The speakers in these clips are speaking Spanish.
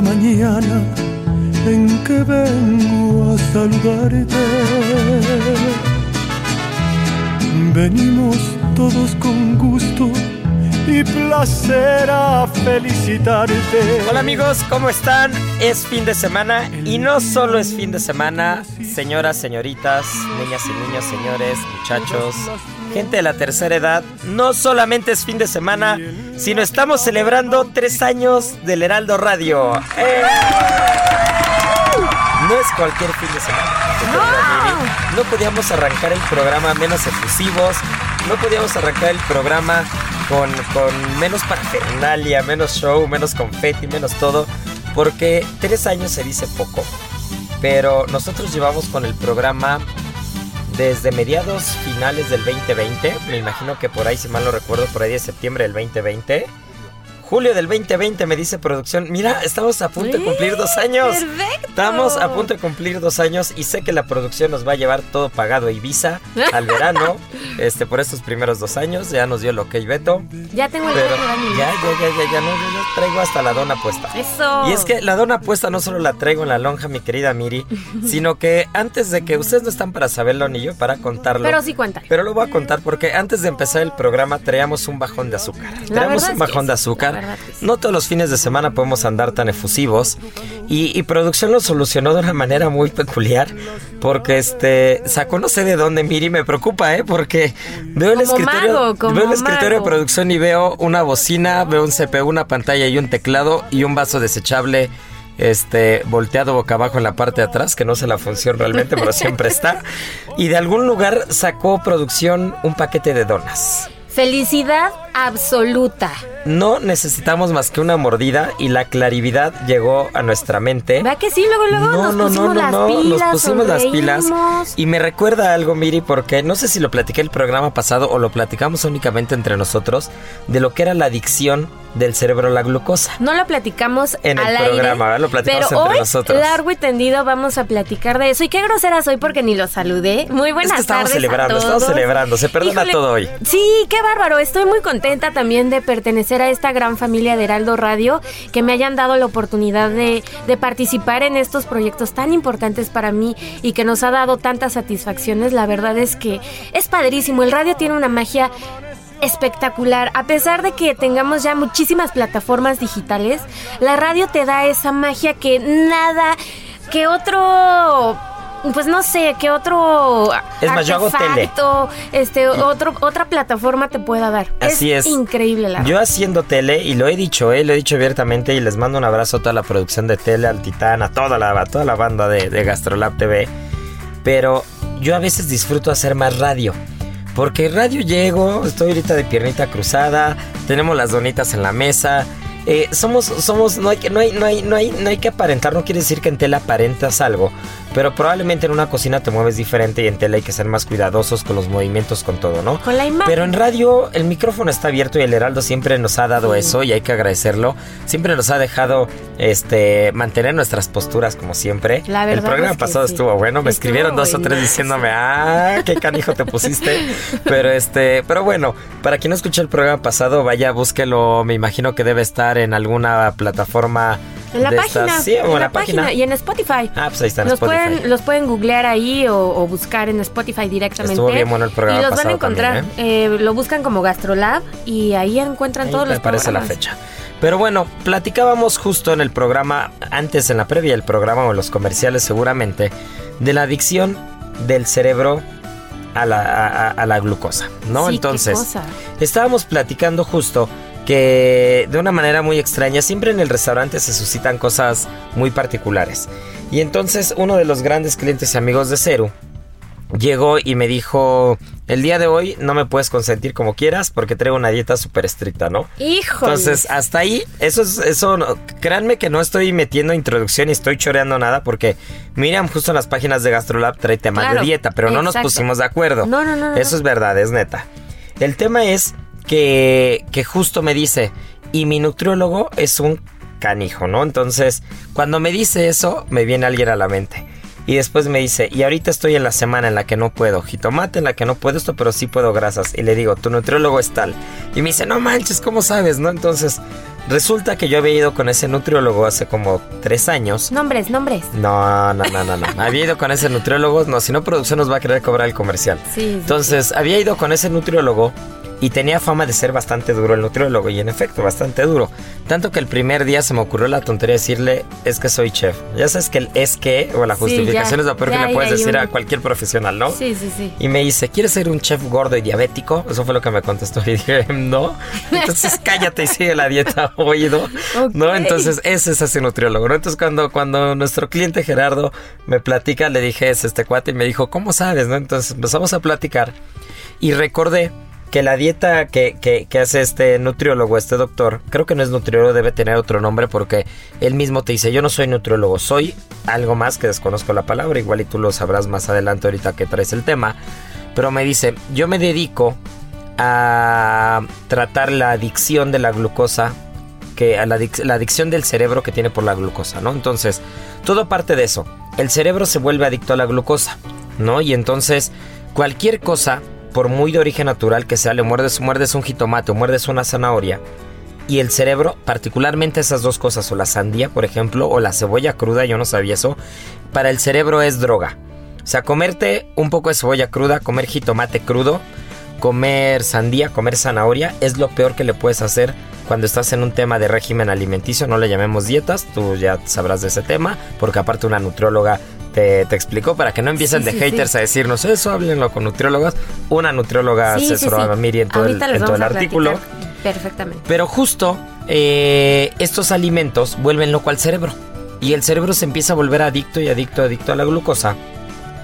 Mañana en que vengo a saludarte. Venimos todos con gusto y placer a felicitarte. Hola amigos, ¿cómo están? Es fin de semana y no solo es fin de semana, señoras, señoritas, niñas y niños, señores, muchachos, gente de la tercera edad, no solamente es fin de semana, sino estamos celebrando tres años del Heraldo Radio. ¡Eh! No es cualquier fin de semana. No podíamos arrancar el programa menos efusivos, no podíamos arrancar el programa con, menos parafernalia, menos show, menos confeti, menos todo, porque tres años se dice poco. Pero nosotros llevamos con el programa desde mediados finales del 2020, me imagino que por ahí, si mal no recuerdo, por ahí de septiembre del 2020. Julio del 2020 me dice producción, mira, estamos a punto de cumplir dos años. ¡Perfecto! Estamos a punto de cumplir dos años y sé que la producción nos va a llevar todo pagado a Ibiza al verano, este, por estos primeros dos años. Ya nos dio el ok Beto. Ya tengo el Pero ya, ya, ya, ya, ya, no, yo traigo hasta la dona puesta. Eso. Y es que la dona puesta no solo la traigo en la lonja, mi querida Miri, sino que antes de que ustedes no están para saberlo ni yo para contarlo. Pero sí cuenta. Pero lo voy a contar porque antes de empezar el programa traíamos un bajón de azúcar. Traíamos un es que bajón de azúcar. Verdad sí. No todos los fines de semana podemos andar tan efusivos. Y, y producción lo solucionó de una manera muy peculiar. Porque este sacó no sé de dónde, Miri, me preocupa, ¿eh? Porque veo el escritorio. mago, veo el escritorio de producción y veo una bocina, veo un CPU, una pantalla y un teclado y un vaso desechable este volteado boca abajo en la parte de atrás, que no sé la función realmente, pero siempre está. Y de algún lugar sacó producción un paquete de donas. Felicidad absoluta. No necesitamos más que una mordida y la clarividad llegó a nuestra mente. ¿Va que sí? Luego, luego nos pusimos las pilas. nos pusimos las pilas. Y me recuerda algo, Miri, porque no sé si lo platiqué el programa pasado o lo platicamos únicamente entre nosotros, de lo que era la adicción del cerebro a la glucosa. No lo platicamos En el aire, programa, ¿verdad? Lo platicamos pero entre hoy, nosotros. largo y tendido, vamos a platicar de eso. Y qué grosera soy porque ni lo saludé. Muy buenas es que estamos tardes celebrando, a estamos todos. celebrando, se perdona Híjole, todo hoy. Sí, qué bárbaro. Estoy muy contenta también de pertenecer a esta gran familia de Heraldo Radio, que me hayan dado la oportunidad de, de participar en estos proyectos tan importantes para mí y que nos ha dado tantas satisfacciones. La verdad es que es padrísimo. El radio tiene una magia espectacular. A pesar de que tengamos ya muchísimas plataformas digitales, la radio te da esa magia que nada, que otro pues no sé, que otro Es más, yo hago tele. este otro otra plataforma te pueda dar. Así es. increíble la Yo haciendo tele, y lo he dicho, eh, lo he dicho abiertamente, y les mando un abrazo a toda la producción de tele, al Titán, a toda la, a toda la banda de, de Gastrolab TV. Pero yo a veces disfruto hacer más radio. Porque radio llego, estoy ahorita de piernita cruzada, tenemos las donitas en la mesa. eh, somos, somos, no hay que, no hay, no hay, no hay, no hay que aparentar, no quiere decir que en tele aparentas algo. Pero probablemente en una cocina te mueves diferente y en tele hay que ser más cuidadosos con los movimientos, con todo, ¿no? Con la imagen. Pero en radio el micrófono está abierto y el Heraldo siempre nos ha dado eso y hay que agradecerlo. Siempre nos ha dejado este mantener nuestras posturas como siempre. La verdad el programa es que pasado sí. estuvo bueno, me Estuvo escribieron dos o tres diciéndome, "Ah, qué canijo te pusiste." pero este, pero bueno, para quien no escuchó el programa pasado, vaya, búsquelo, me imagino que debe estar en alguna plataforma En la de página. estas- sí, o en la, página. Y en Spotify. Ah, pues ahí está en Spotify. Pueden, los pueden googlear ahí o, o buscar en Spotify directamente. Estuvo bien bueno el programa Y los van a encontrar. también, Eh, lo buscan como Gastrolab y ahí encuentran Ahí todos me los parece la programas. fecha. Pero bueno, platicábamos justo en el programa, antes en la previa del programa o en los comerciales seguramente, de la adicción del cerebro a la, a- la glucosa, ¿no? Sí, qué Entonces, cosa. estábamos platicando justo que de una manera muy extraña, siempre en el restaurante se suscitan cosas muy particulares. Y entonces uno de los grandes clientes y amigos de Ceru llegó y me dijo, el día de hoy no me puedes consentir como quieras porque traigo una dieta súper estricta, ¿no? Híjole. Entonces, hasta ahí, eso es, eso, no- créanme que no estoy metiendo introducción y estoy choreando nada porque Miriam justo en las páginas de Gastrolab trae temas Claro, de dieta, pero no nos pusimos de acuerdo. No, no, no, no, Eso no. es verdad, es neta. El tema es que, que justo me dice, y mi nutriólogo es un canijo, ¿no? Entonces, cuando me dice eso, me viene alguien a la mente. Y después me dice, y ahorita estoy en la semana en la que no puedo jitomate, en la que no puedo esto, pero sí puedo grasas. Y le digo, tu nutriólogo es tal. Y me dice, no manches, ¿cómo sabes? ¿No? Entonces, resulta que yo había ido con ese nutriólogo hace como tres años. Nombres, nombres. No, no, no, no, no. Había ido con ese nutriólogo. No, si no, producción nos va a querer cobrar el comercial. Sí, sí, Entonces, había ido con ese nutriólogo y tenía fama de ser bastante duro el nutriólogo. Y en efecto, bastante duro. Tanto que el primer día se me ocurrió la tontería de decirle, es que soy chef. Ya sabes que el es que, o la Sí, justificación ya, es lo peor que ya le puedes decir a cualquier profesional, ¿no? Sí, sí, sí. Y me dice, ¿quieres ser un chef gordo y diabético? Eso fue lo que me contestó. Y dije, no. Entonces cállate y sigue la dieta oído. ¿No? Ok. Entonces ese es ese nutriólogo. ¿no? Entonces cuando, cuando nuestro cliente Gerardo me platica, le dije, es este cuate y me dijo, ¿cómo sabes? ¿No? Entonces empezamos a platicar y recordé que la dieta que, que, hace este nutriólogo, este doctor, creo que no es nutriólogo, debe tener otro nombre porque él mismo te dice, yo no soy nutriólogo, soy algo más que desconozco la palabra, igual y tú lo sabrás más adelante ahorita que traes el tema, pero me dice, yo me dedico a tratar la adicción de la glucosa que a la, la adicción del cerebro que tiene por la glucosa, ¿no? Entonces, todo parte de eso. El cerebro se vuelve adicto a la glucosa, ¿no? Y entonces, cualquier cosa, por muy de origen natural que sea, le muerdes, un jitomate o muerdes una zanahoria, y el cerebro, particularmente esas dos cosas, o la sandía, por ejemplo, o la cebolla cruda, yo no sabía eso, para el cerebro es droga. O sea, comerte un poco de cebolla cruda, comer jitomate crudo, comer sandía, comer zanahoria, es lo peor que le puedes hacer cuando estás en un tema de régimen alimenticio, no le llamemos dietas, tú ya sabrás de ese tema, porque aparte una nutrióloga te, te explicó para que no empiecen Sí, de sí, haters sí. a decirnos eso, háblenlo con nutriólogas. Una nutrióloga asesoró a Miri en todo el, Ahorita les en todo el vamos a artículo. Perfectamente. Pero justo eh, estos alimentos vuelven loco al cerebro. Y el cerebro se empieza a volver adicto y adicto, adicto a la glucosa.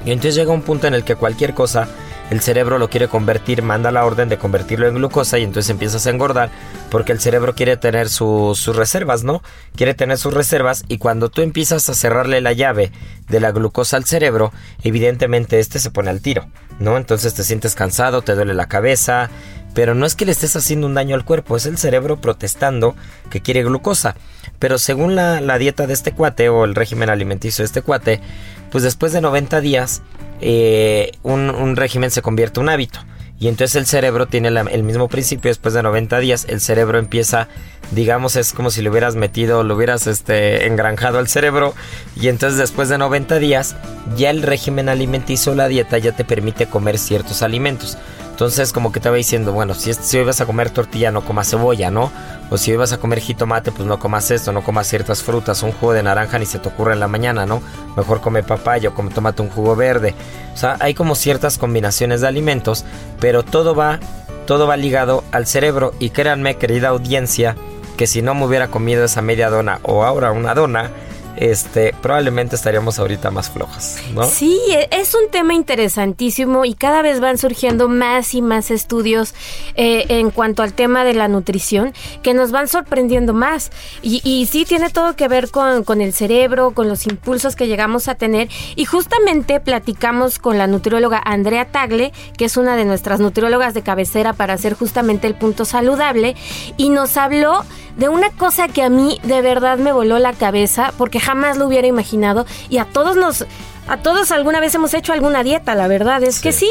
Y entonces llega un punto en el que cualquier cosa, el cerebro lo quiere convertir, manda la orden de convertirlo en glucosa y entonces empiezas a engordar porque el cerebro quiere tener su- sus reservas, ¿no? Quiere tener sus reservas y cuando tú empiezas a cerrarle la llave de la glucosa al cerebro, evidentemente este se pone al tiro, ¿no? Entonces te sientes cansado, te duele la cabeza, pero no es que le estés haciendo un daño al cuerpo, es el cerebro protestando que quiere glucosa. Pero según la dieta de este cuate o el régimen alimenticio de este cuate, pues después de 90 días eh, un, régimen se convierte en un hábito. Y entonces el cerebro tiene el mismo principio, después de 90 días el cerebro empieza, digamos, es como si le hubieras metido, lo hubieras este, engranjado al cerebro. Y entonces después de 90 días ya el régimen alimenticio, la dieta ya te permite comer ciertos alimentos. Entonces como que te va diciendo, bueno, si, si hoy vas a comer tortilla no comas cebolla, ¿no? O si hoy vas a comer jitomate, pues no comas esto, no comas ciertas frutas, un jugo de naranja ni se te ocurre en la mañana, ¿no? Mejor come papaya o come, tómate un jugo verde. O sea, hay como ciertas combinaciones de alimentos, pero todo va, todo va ligado al cerebro. Y créanme, querida audiencia, que si no me hubiera comido esa media dona o ahora una dona, este, probablemente estaríamos ahorita más flojos, ¿no? Sí, e- es un tema interesantísimo y cada vez van surgiendo más y más estudios eh, en cuanto al tema de la nutrición que nos van sorprendiendo más. Y, y sí tiene todo que ver con, con el cerebro, con los impulsos que llegamos a tener. Y justamente platicamos con la nutrióloga Andrea Tagle, que es una de nuestras nutriólogas de cabecera para hacer justamente el punto saludable, y nos habló de una cosa que a mí de verdad me voló la cabeza porque jamás lo hubiera imaginado y a todos nos a todos alguna vez hemos hecho alguna dieta, la verdad es que sí.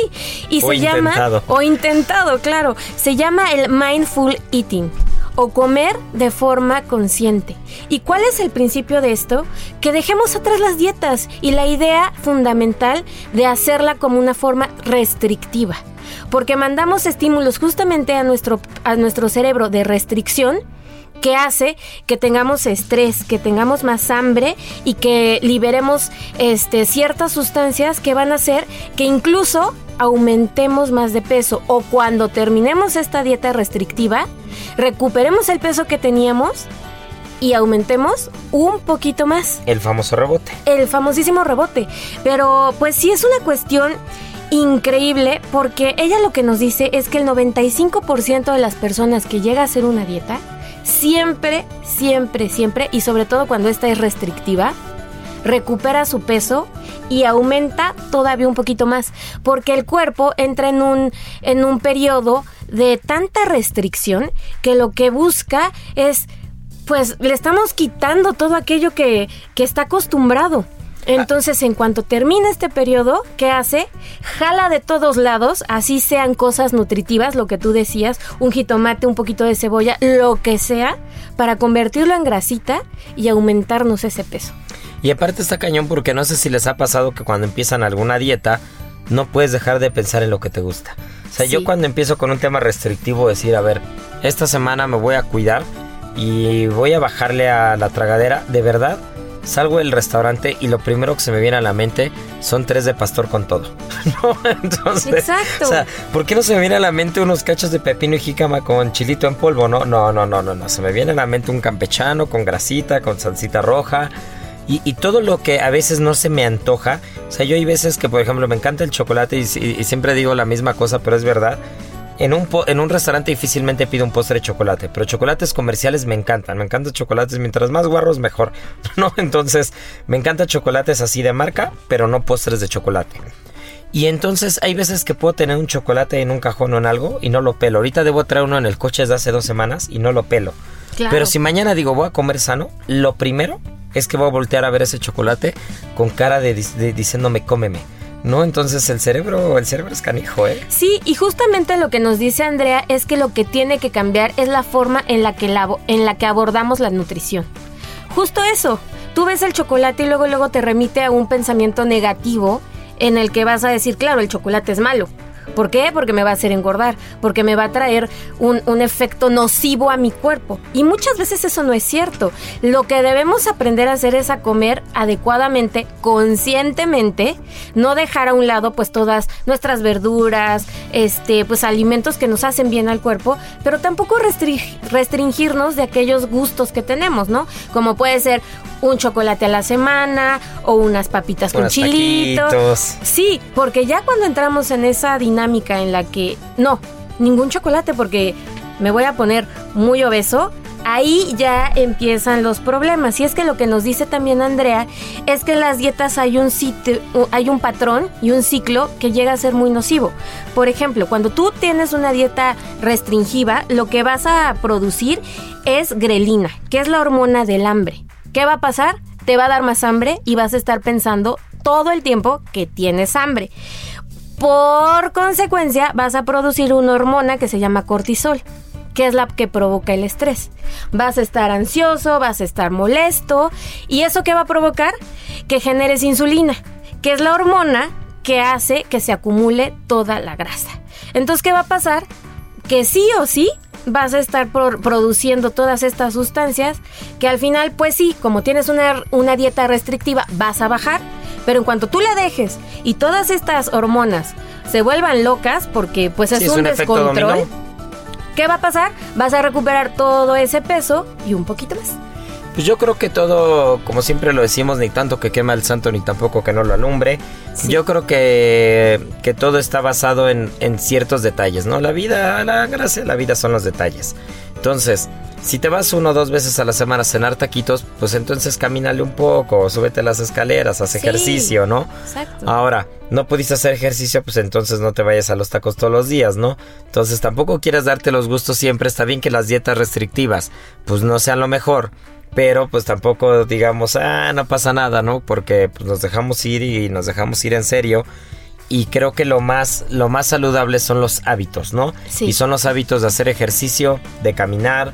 Y O se llama o intentado, claro, se llama el mindful eating o comer de forma consciente. ¿Y cuál es el principio de esto? Que dejemos atrás las dietas y la idea fundamental de hacerla como una forma restrictiva. Porque mandamos estímulos justamente a nuestro, a nuestro cerebro de restricción que hace que tengamos estrés, que tengamos más hambre y que liberemos este, ciertas sustancias que van a hacer que incluso aumentemos más de peso o cuando terminemos esta dieta restrictiva, recuperemos el peso que teníamos y aumentemos un poquito más El famoso rebote. el famosísimo rebote. Pero pues sí es una cuestión increíble porque ella lo que nos dice es que el 95% de las personas que llega a hacer una dieta, siempre, siempre, siempre, y sobre todo cuando esta es restrictiva, recupera su peso y aumenta todavía un poquito más, porque el cuerpo entra en un, en un periodo de tanta restricción que lo que busca es, pues le estamos quitando todo aquello que, que está acostumbrado. Entonces, en cuanto termina este periodo, ¿qué hace? Jala de todos lados, así sean cosas nutritivas, lo que tú decías, un jitomate, un poquito de cebolla, lo que sea, para convertirlo en grasita y aumentarnos ese peso. Y aparte está cañón porque no sé si les ha pasado que cuando empiezan alguna dieta no puedes dejar de pensar en lo que te gusta. O sea, yo cuando empiezo con un tema restrictivo decir, a ver, esta semana me voy a cuidar y voy a bajarle a la tragadera, de verdad, salgo del restaurante y lo primero que se me viene a la mente son tres de pastor con todo. ¿No? Entonces, Exacto. o sea, ¿por qué no se me viene a la mente unos cachos de pepino y jícama con chilito en polvo? No, no, no, no, no, no. Se me viene a la mente un campechano con grasita, con salsita roja. Y, y todo lo que a veces no se me antoja. O sea, yo hay veces que, por ejemplo, me encanta el chocolate y, y- y siempre digo la misma cosa, pero es verdad. En un, po- en un restaurante difícilmente pido un postre de chocolate, pero chocolates comerciales me encantan. Me encantan chocolates, mientras más guarros mejor. ¿No? Entonces, me encantan chocolates así de marca, pero no postres de chocolate. Y entonces hay veces que puedo tener un chocolate en un cajón o en algo y no lo pelo. Ahorita debo traer uno en el coche desde hace dos semanas y no lo pelo. Claro. Pero si mañana digo voy a comer sano, lo primero es que voy a voltear a ver ese chocolate con cara de, de diciéndome cómeme. ¿No? Entonces el cerebro, el cerebro es canijo, ¿eh? Sí, y justamente lo que nos dice Andrea es que lo que tiene que cambiar es la forma en la que, la, en la que abordamos la nutrición. Justo eso, tú ves el chocolate y luego luego te remite a un pensamiento negativo en el que vas a decir, claro, el chocolate es malo. ¿Por qué? Porque me va a hacer engordar, porque me va a traer un, un efecto nocivo a mi cuerpo. Y muchas veces eso no es cierto. Lo que debemos aprender a hacer es a comer adecuadamente, conscientemente, no dejar a un lado pues todas nuestras verduras, este, pues alimentos que nos hacen bien al cuerpo, pero tampoco restri- restringirnos de aquellos gustos que tenemos, ¿no? Como puede ser un chocolate a la semana o unas papitas con chilitos. taquitos. Sí, porque ya cuando entramos en esa dinámica en la que no, ningún chocolate porque me voy a poner muy obeso, ahí ya empiezan los problemas. Y es que lo que nos dice también Andrea es que en las dietas hay un sitio, hay un patrón y un ciclo que llega a ser muy nocivo. Por ejemplo, cuando tú tienes una dieta restringiva, lo que vas a producir es grelina, que es la hormona del hambre. ¿Qué va a pasar? Te va a dar más hambre y vas a estar pensando todo el tiempo que tienes hambre. Por consecuencia, vas a producir una hormona que se llama cortisol, que es la que provoca el estrés. Vas a estar ansioso, vas a estar molesto, y eso qué va a provocar? Que generes insulina, que es la hormona que hace que se acumule toda la grasa. Entonces, ¿qué va a pasar? Que sí o sí vas a estar pro- produciendo todas estas sustancias que al final, pues sí, como tienes una dieta restrictiva, vas a bajar, pero en cuanto tú la dejes y todas estas hormonas se vuelvan locas, porque pues es Sí, es un, descontrol. ¿qué va a pasar? Vas a recuperar todo ese peso y un poquito más. Pues yo creo que todo, como siempre lo decimos, ni tanto que quema el santo, ni tampoco que no lo alumbre. Yo creo que, que todo está basado en, en ciertos detalles, ¿no? La vida, la gracia de la vida son los detalles. Entonces, si te vas uno o dos veces a la semana a cenar taquitos, pues entonces camínale un poco, súbete las escaleras, haz Sí. ejercicio, ¿no? Exacto. Ahora, no pudiste hacer ejercicio, pues entonces no te vayas a los tacos todos los días, ¿no? Entonces tampoco quieras darte los gustos siempre. Está bien que las dietas restrictivas, pues no sean lo mejor. Pero pues tampoco digamos, ah, no pasa nada, ¿no? Porque pues, nos dejamos ir y nos dejamos ir en serio. Y creo que lo más, lo más saludable son los hábitos, ¿no? Sí. Y son los hábitos de hacer ejercicio, de caminar,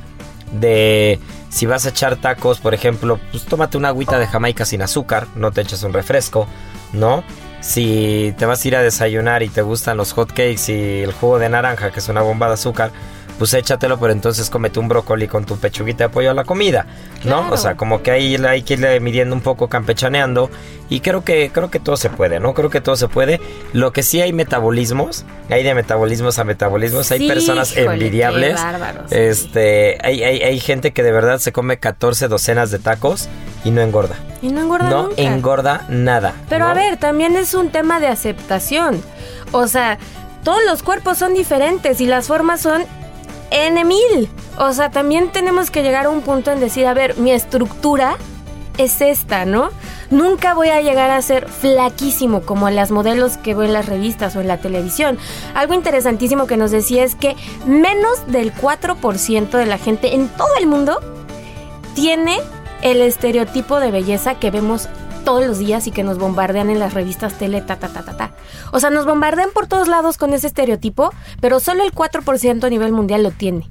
de si vas a echar tacos, por ejemplo, pues tómate una agüita de Jamaica sin azúcar, no te eches un refresco, ¿no? Si te vas a ir a desayunar y te gustan los hot cakes y el jugo de naranja, que es una bomba de azúcar, pues échatelo, pero entonces cómete un brócoli con tu pechuguita de pollo a la comida, ¿no? Claro. O sea, como que ahí hay que irle midiendo un poco, campechaneando. Y creo que, creo que todo se puede, ¿no? Creo que todo se puede. Lo que sí hay metabolismos, hay de metabolismos a metabolismos, hay personas híjole, envidiables. sí. Este, hay, hay, hay gente que de verdad se come 14 docenas de tacos y no engorda. Y no engorda no nunca. engorda nada. Pero ¿no? a ver, también es un tema de aceptación. O sea, todos los cuerpos son diferentes y las formas son N mil. O sea, también tenemos que llegar a un punto en decir, a ver, mi estructura es esta, ¿no? Nunca voy a llegar a ser flaquísimo como las modelos que veo en las revistas o en la televisión. Algo interesantísimo que nos decía es que menos del 4% de la gente en todo el mundo tiene el estereotipo de belleza que vemos todos los días y que nos bombardean en las revistas tele, ta, ta, ta, ta, ta. O sea, nos bombardean por todos lados con ese estereotipo, pero solo el 4% a nivel mundial lo tiene.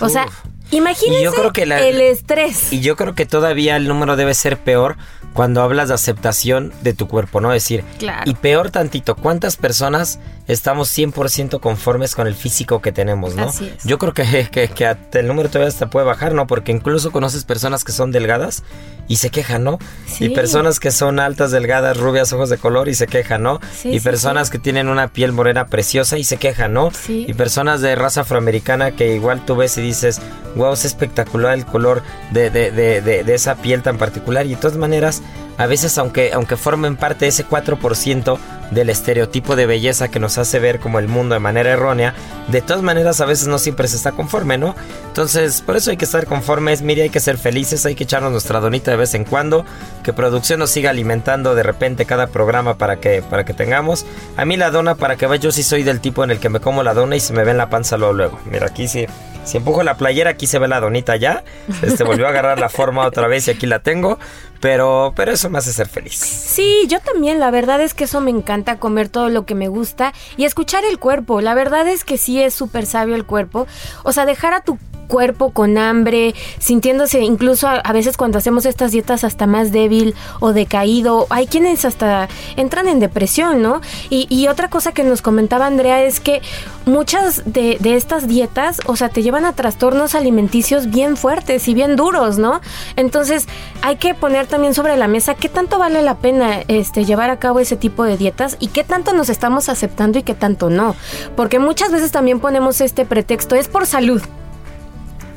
O sea, imagínense Y yo creo que la- el estrés. Y yo creo que todavía el número debe ser peor cuando hablas de aceptación de tu cuerpo, ¿no? Es decir, Claro. y peor tantito, ¿cuántas personas estamos 100% conformes con el físico que tenemos, ¿no? Así es. Yo creo que, que, que hasta el número todavía hasta puede bajar, ¿no? Porque incluso conoces personas que son delgadas y se quejan, ¿no? Sí. Y personas que son altas, delgadas, rubias, ojos de color y se quejan, ¿no? Sí, y sí, personas que tienen una piel morena preciosa y se quejan, ¿no? Sí. Y personas de raza afroamericana que igual tú ves y dices, wow, es espectacular el color de, de, de, de, de esa piel tan particular. Y de todas maneras, a veces aunque, aunque formen parte de ese 4% del estereotipo de belleza que nos hace ver como el mundo de manera errónea, de todas maneras a veces no siempre se está conforme, ¿no? Entonces, por eso hay que estar conformes, mire, hay que ser felices, hay que echarnos nuestra donita de vez en cuando, que producción nos siga alimentando de repente cada programa para que, para que tengamos. A mí la dona, para que veas, yo sí soy del tipo en el que me como la dona y se me ve en la panza luego, luego. Mira, aquí sí. Si empujo la playera, aquí se ve la donita ya. Este volvió a agarrar la forma otra vez y aquí la tengo. Pero, pero eso me hace ser feliz. Sí, yo también, la verdad es que eso me encanta, comer todo lo que me gusta y escuchar el cuerpo. La verdad es que sí es súper sabio el cuerpo. O sea, dejar a tu cuerpo con hambre, sintiéndose incluso a, veces cuando hacemos estas dietas hasta más débil o decaído. Hay quienes hasta entran en depresión, ¿no? Y, y otra cosa que nos comentaba Andrea es que muchas de, de estas dietas, o sea, te llevan a trastornos alimenticios bien fuertes y bien duros, ¿no? Entonces hay que poner también sobre la mesa qué tanto vale la pena este, llevar a cabo ese tipo de dietas y qué tanto nos estamos aceptando y qué tanto no. Porque muchas veces también ponemos este pretexto, es por salud.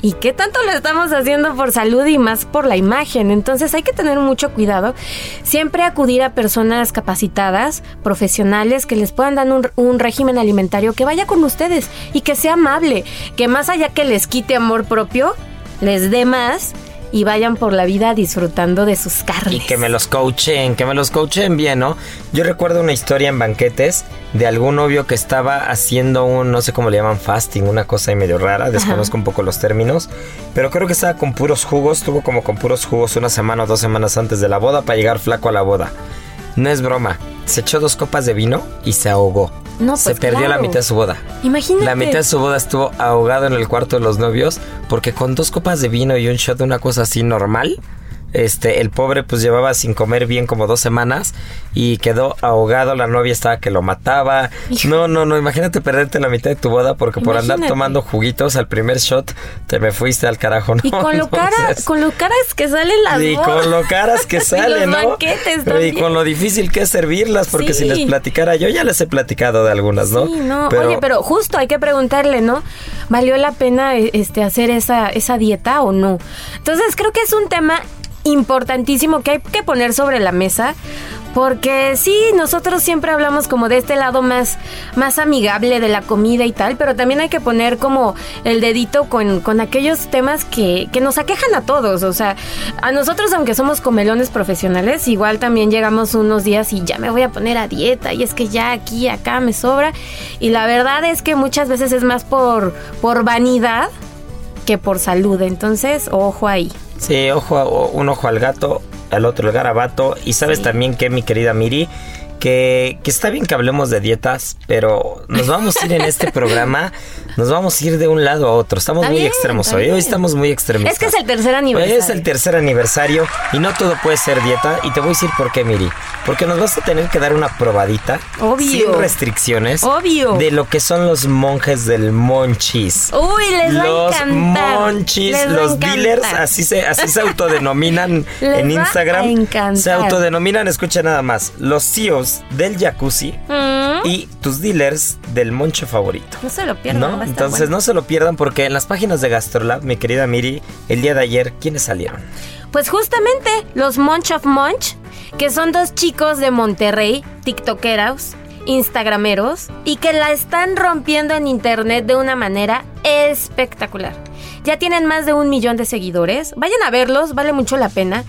¿Y qué tanto lo estamos haciendo por salud y más por la imagen? Entonces hay que tener mucho cuidado. Siempre acudir a personas capacitadas, profesionales, que les puedan dar un, un régimen alimentario que vaya con ustedes y que sea amable. Que más allá que les quite amor propio, les dé más y vayan por la vida disfrutando de sus Y carnes. que me los coachen, que me los coachen bien, ¿no? Yo recuerdo una historia en banquetes de algún novio que estaba haciendo un, no sé cómo le llaman, fasting, una cosa ahí medio rara, desconozco un poco los términos, pero creo que estaba con puros jugos, estuvo como con puros jugos una semana o dos semanas antes de la boda para llegar flaco a la boda. No es broma, se echó dos copas de vino y se ahogó. No, se pues, perdió la mitad de su boda. Imagínate. La mitad de su boda estuvo ahogado en el cuarto de los novios porque con dos copas de vino y un shot de una cosa así normal, Este, el pobre pues llevaba sin comer bien como dos semanas y quedó ahogado. La novia estaba que lo mataba. No, no, no. Imagínate perderte la mitad de tu boda porque por andar tomando juguitos al primer shot te me fuiste al carajo. y con lo, cara, con lo caras que salen las Y con lo caras que salen, ¿no? y con lo difícil que es servirlas porque si les platicara, yo ya les he platicado de algunas, ¿no? Sí, no. Oye, pero justo hay que preguntarle, ¿no? ¿Valió la pena este, hacer esa, esa dieta o no? Entonces creo que es un tema importantísimo que hay que poner sobre la mesa. Porque sí, nosotros siempre hablamos como de este lado más, más amigable de la comida y tal, pero también hay que poner como el dedito con, con aquellos temas que, que, nos aquejan a todos. O sea, a nosotros, aunque somos comelones profesionales, igual también llegamos unos días y ya me voy a poner a dieta y es que ya aquí, acá me sobra. Y la verdad es que muchas veces es más por, por vanidad que por salud. Entonces, ojo ahí. Sí, ojo, un ojo al gato, al otro el garabato. Y sabes también que, mi querida Miri, que, que, está bien que hablemos de dietas, pero nos vamos a ir en este programa, nos vamos a ir de un lado a otro. Estamos muy extremos hoy, hoy estamos muy extremos. Es que es el tercer aniversario. Es el tercer aniversario y no todo puede ser dieta. Y te voy a decir por qué, Miri. Porque nos vas a tener que dar una probadita. Obvio. Sin restricciones. Obvio. De lo que son los monjes del monchis. Uy, les va los a encantar. monchis, los dealers, así se, así se autodenominan en Instagram. Se autodenominan, escucha nada más, los CEOs del jacuzzi Mm. y tus dealers del moncho favorito. No se lo pierdan. ¿No? Entonces bueno. no se lo pierdan porque en las páginas de Gastrolab, mi querida Miri, el día de ayer, ¿quiénes salieron? Pues justamente los Munch of Munch, que son dos chicos de Monterrey, tiktokeros, instagrameros, y que la están rompiendo en internet de una manera espectacular. Ya tienen más de un millón de seguidores. Vayan a verlos, vale mucho la pena.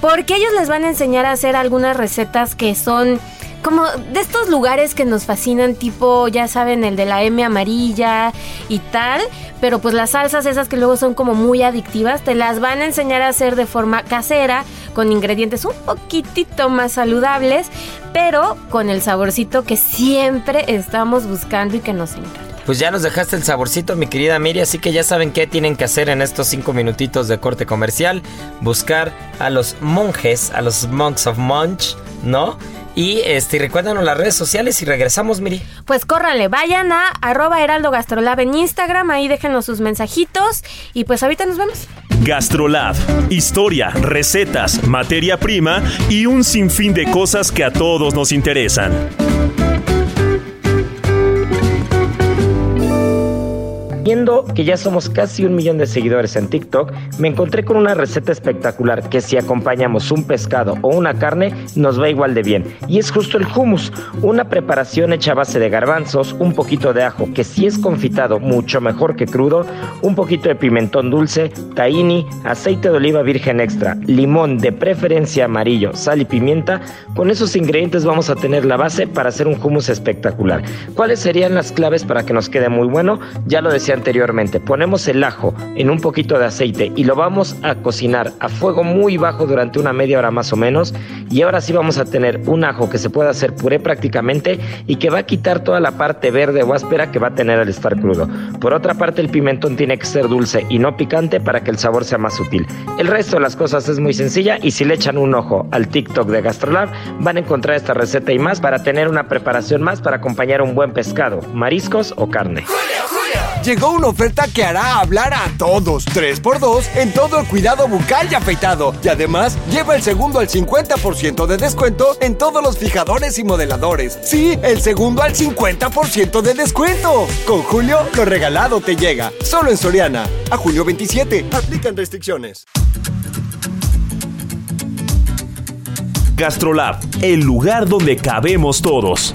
Porque ellos les van a enseñar a hacer algunas recetas que son como de estos lugares que nos fascinan, tipo, ya saben, el de la M amarilla y tal, pero pues las salsas esas que luego son como muy adictivas, te las van a enseñar a hacer de forma casera, con ingredientes un poquitito más saludables, pero con el saborcito que siempre estamos buscando y que nos encanta. Pues ya nos dejaste el saborcito, mi querida Miri, así que ya saben qué tienen que hacer en estos cinco minutitos de corte comercial. Buscar a los monjes, a los monks of Munch, ¿no? Y este, recuérdanos las redes sociales y regresamos, Miri. Pues córranle, vayan a arroba heraldo gastrolab en Instagram, ahí déjenos sus mensajitos y pues ahorita nos vemos. Gastrolab. Historia, recetas, materia prima y un sinfín de cosas que a todos nos interesan. Viendo que ya somos casi un millón de seguidores en TikTok, me encontré con una receta espectacular que si acompañamos un pescado o una carne nos va igual de bien. Y es justo el hummus, una preparación hecha a base de garbanzos, un poquito de ajo, que si es confitado mucho mejor que crudo, un poquito de pimentón dulce, tahini, aceite de oliva virgen extra, limón de preferencia amarillo, sal y pimienta. Con esos ingredientes vamos a tener la base para hacer un hummus espectacular. ¿Cuáles serían las claves para que nos quede muy bueno? Ya lo decía anteriormente, ponemos el ajo en un poquito de aceite y lo vamos a cocinar a fuego muy bajo durante una media hora más o menos y ahora sí vamos a tener un ajo que se puede hacer puré prácticamente y que va a quitar toda la parte verde o áspera que va a tener al estar crudo. Por otra parte el pimentón tiene que ser dulce y no picante para que el sabor sea más sutil. El resto de las cosas es muy sencilla y si le echan un ojo al TikTok de Gastrolab van a encontrar esta receta y más para tener una preparación más para acompañar un buen pescado, mariscos o carne. Llegó una oferta que hará hablar a todos. 3x2 en todo el cuidado bucal y afeitado. Y además, lleva el segundo al 50% de descuento en todos los fijadores y modeladores. Sí, el segundo al 50% de descuento. Con Julio, lo regalado te llega. Solo en Soriana. A julio 27. Aplican restricciones. Gastrolab, el lugar donde cabemos todos.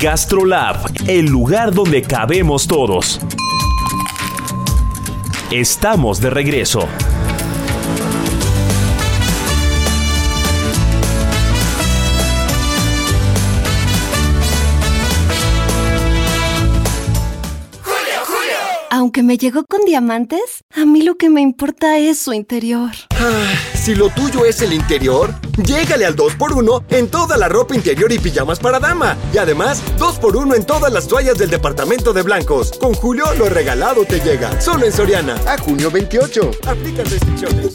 GastroLab, el lugar donde cabemos todos. Estamos de regreso. Aunque me llegó con diamantes, a mí lo que me importa es su interior. Si lo tuyo es el interior, llégale al 2x1 en toda la ropa interior y pijamas para dama. Y además, 2x1 en todas las toallas del departamento de blancos. Con Julio, lo regalado te llega. Solo en Soriana. A junio 28. Aplica restricciones.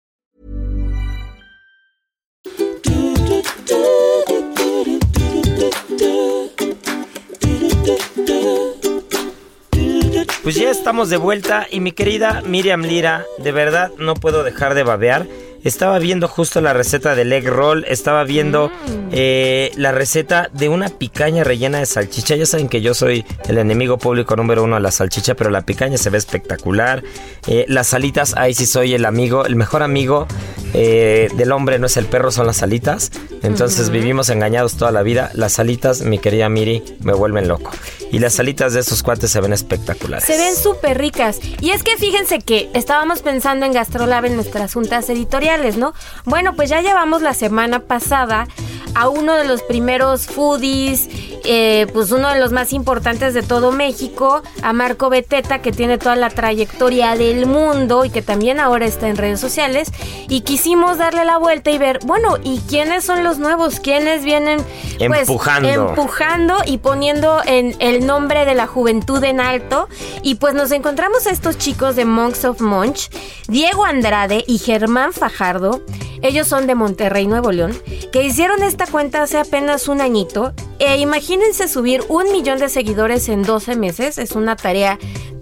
Pues ya estamos de vuelta y mi querida Miriam Lira, de verdad no puedo dejar de babear. Estaba viendo justo la receta del egg roll, estaba viendo eh, la receta de una picaña rellena de salchicha. Ya saben que yo soy el enemigo público número uno a la salchicha, pero la picaña se ve espectacular. Eh, las alitas, ahí sí soy el amigo, el mejor amigo eh, del hombre no es el perro, son las alitas. Entonces vivimos engañados toda la vida. Las alitas, mi querida Miri, me vuelven loco. Y las alitas de esos cuates se ven espectaculares. Se ven súper ricas. Y es que fíjense que estábamos pensando en Gastrolab en nuestras juntas editoriales, ¿no? Bueno, pues ya llevamos la semana pasada a uno de los primeros foodies, eh, pues uno de los más importantes de todo México, a Marco Beteta, que tiene toda la trayectoria del mundo y que también ahora está en redes sociales. Y quisimos darle la vuelta y ver, bueno, ¿y quiénes son los nuevos? ¿Quiénes vienen pues, Empujando. empujando y poniendo en el nombre de la juventud en alto? Y pues nos encontramos a estos chicos de Monks of Munch, Diego Andrade y Germán Fajardo. Ellos son de Monterrey, Nuevo León, que hicieron cuenta hace apenas un añito. E imagínense subir un millón de seguidores en 12 meses. Es una tarea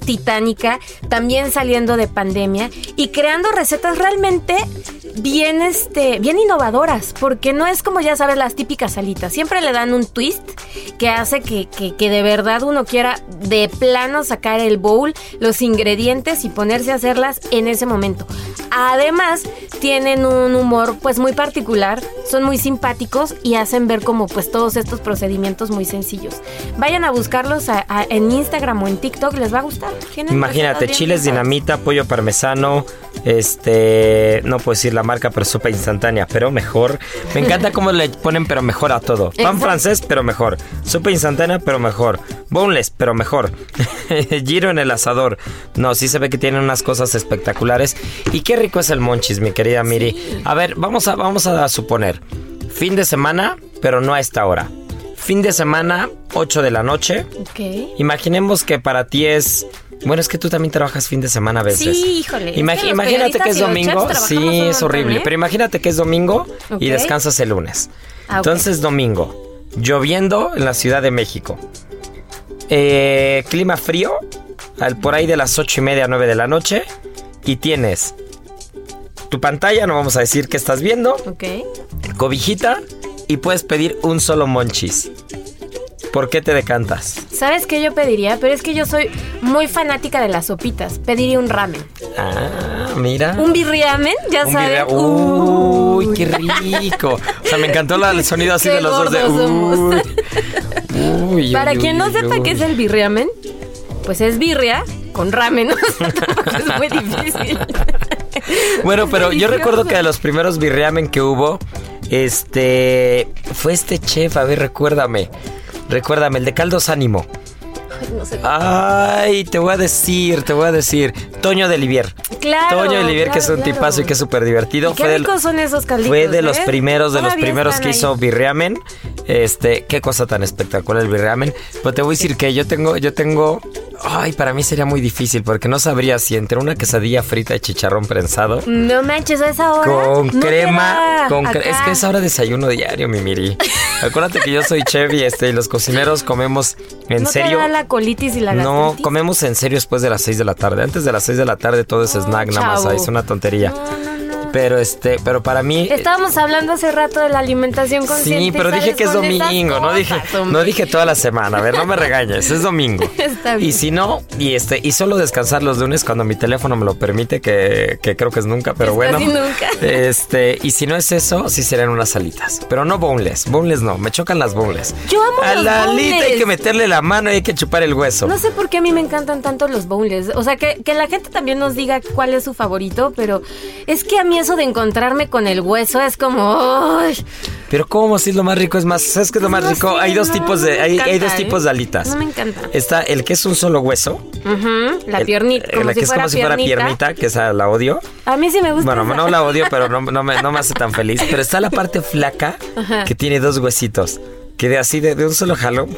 titánica, también saliendo de pandemia y creando recetas realmente bien, este, bien innovadoras, porque no es como ya sabes las típicas salitas, siempre le dan un twist que hace que, que, que de verdad uno quiera de plano sacar el bowl, los ingredientes y ponerse a hacerlas en ese momento. Además, tienen un humor pues muy particular, son muy simpáticos y hacen ver como pues todos estos procedimientos muy sencillos. Vayan a buscarlos a- a- en Instagram o en TikTok, les va a gustar. Imagínate, chiles dinamita, pollo parmesano, este, no puedo decir la marca, pero sopa instantánea, pero mejor. Me encanta cómo le ponen pero mejor a todo. Pan francés, pero mejor. Sopa instantánea, pero mejor. Boneless, pero mejor. Giro en el asador. No, sí se ve que tienen unas cosas espectaculares. Y qué rico es el monchis, mi querida Miri. A ver, vamos a, vamos a suponer. Fin de semana, pero no a esta hora. Fin de semana, 8 de la noche. Ok. Imaginemos que para ti es. Bueno, es que tú también trabajas fin de semana a veces. Sí, híjole, es que imagínate que es domingo. Sí, es horrible. ¿eh? Pero imagínate que es domingo y descansas el lunes. Ah. Entonces, domingo. Lloviendo en la Ciudad de México. Eh, clima frío. al- por ahí de las ocho y media, 9 de la noche. Y tienes tu pantalla, no vamos a decir qué estás viendo. Ok. Cobijita. Y puedes pedir un solo monchis. ¿Por qué te decantas? ¿Sabes qué yo pediría? Pero es que yo soy muy fanática de las sopitas. Pediría un ramen. Ah, mira. Un birriamen, ya Un sabes. Uy, qué rico. O sea, me encantó la- el sonido así Qué de los dos de. Uy. Uy, Para quien no sepa qué es el birriamen, pues es birria con ramen. es muy difícil. Bueno, pero yo recuerdo que de los primeros birriamen que hubo, este. Fue este chef, a ver, recuérdame. Recuérdame, el de Caldos Ánimo. No sé. Ay, te voy a decir, te voy a decir. Toño de Livier. Claro, Toño de Livier, que es un claro, tipazo claro. y que es súper divertido. Qué ricos son esos calditos, Fue de los ¿eh? primeros, de los primeros que ahí. hizo birriamen. Este, qué cosa tan espectacular el birriamen. Pero te voy a decir que yo tengo, yo tengo Ay, para mí sería muy difícil porque no sabría si entre una quesadilla frita y chicharrón prensado. No manches, a esa hora. Con no crema, con cre- es que es ahora desayuno diario, mi Miri. Acuérdate que yo soy chef y este, y los cocineros comemos en ¿No serio. Colitis y la No, comemos en serio después de las 6 de la tarde. Antes de las 6 de la tarde todo es snack nada más, chavo. ahí es una tontería. Pero este, pero para mí Estábamos hablando hace rato de la alimentación consciente. Sí, pero dije que es domingo, no dije, no dije toda la semana, a ver, no me regañes, es domingo. Está bien. Y si no, y este, y solo descansar los lunes cuando mi teléfono me lo permite, que, que creo que es nunca, pero bueno. casi nunca. Este, y si no es eso, sí serían unas alitas. Pero no boneless, boneless no, me chocan las boneless. Yo amo A los la alita hay boneless. que meterle la mano y hay que chupar el hueso. No sé por qué a mí me encantan tanto los boneless. O sea, que, que la gente también nos diga cuál es su favorito, pero es que a mí eso de encontrarme con el hueso es como... ¡ay! Pero cómo si es lo más rico, es más, ¿sabes qué es lo más No rico? sé, hay dos no, tipos de, hay, dos ¿eh? tipos de alitas. No me encanta. Está el que es un solo hueso. La el- piernita, como la si que es como si fuera piernita. piernita, que esa la odio. A mí sí me gusta Bueno, esa. no la odio, pero no, no me, no me hace tan feliz. Pero está la parte flaca Ajá. que tiene dos huesitos. Que de así, de, de un solo jalón,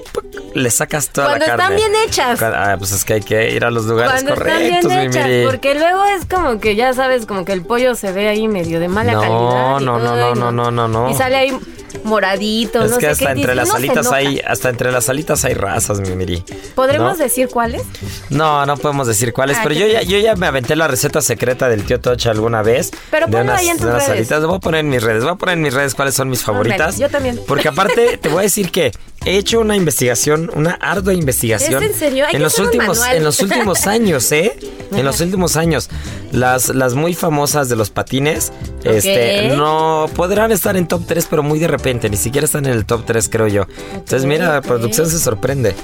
le sacas toda Cuando la están carne. bien hechas. Ah, pues es que hay que ir a los lugares Cuando están bien correctos, mi hechas, porque luego es como que ya sabes, como que el pollo se ve ahí medio de mala No, calidad. no, no, no, no, no, no, no. Y sale ahí moradito, Es no que sé hasta qué entre las alitas hay, hasta entre las alitas hay razas, mi Miri. ¿Podremos ¿No? decir cuáles? No, no podemos decir cuáles, Ah, pero yo ya, yo ya me aventé la receta secreta del tío Tocha alguna vez. Pero de unas, ahí en tus de unas redes. alitas. Voy a poner en mis redes. Voy a poner en mis redes cuáles son mis favoritas. yo también. Porque aparte te voy a decir que he hecho una investigación, una ardua investigación. ¿Es en serio? Hay en que los últimos, manual. en los últimos años, ¿eh? En los últimos años. Las, las muy famosas de los patines, este, no podrán estar en top 3, pero muy de repente. Ni siquiera están en el top 3, creo yo. Entonces, mira, la producción se sorprende.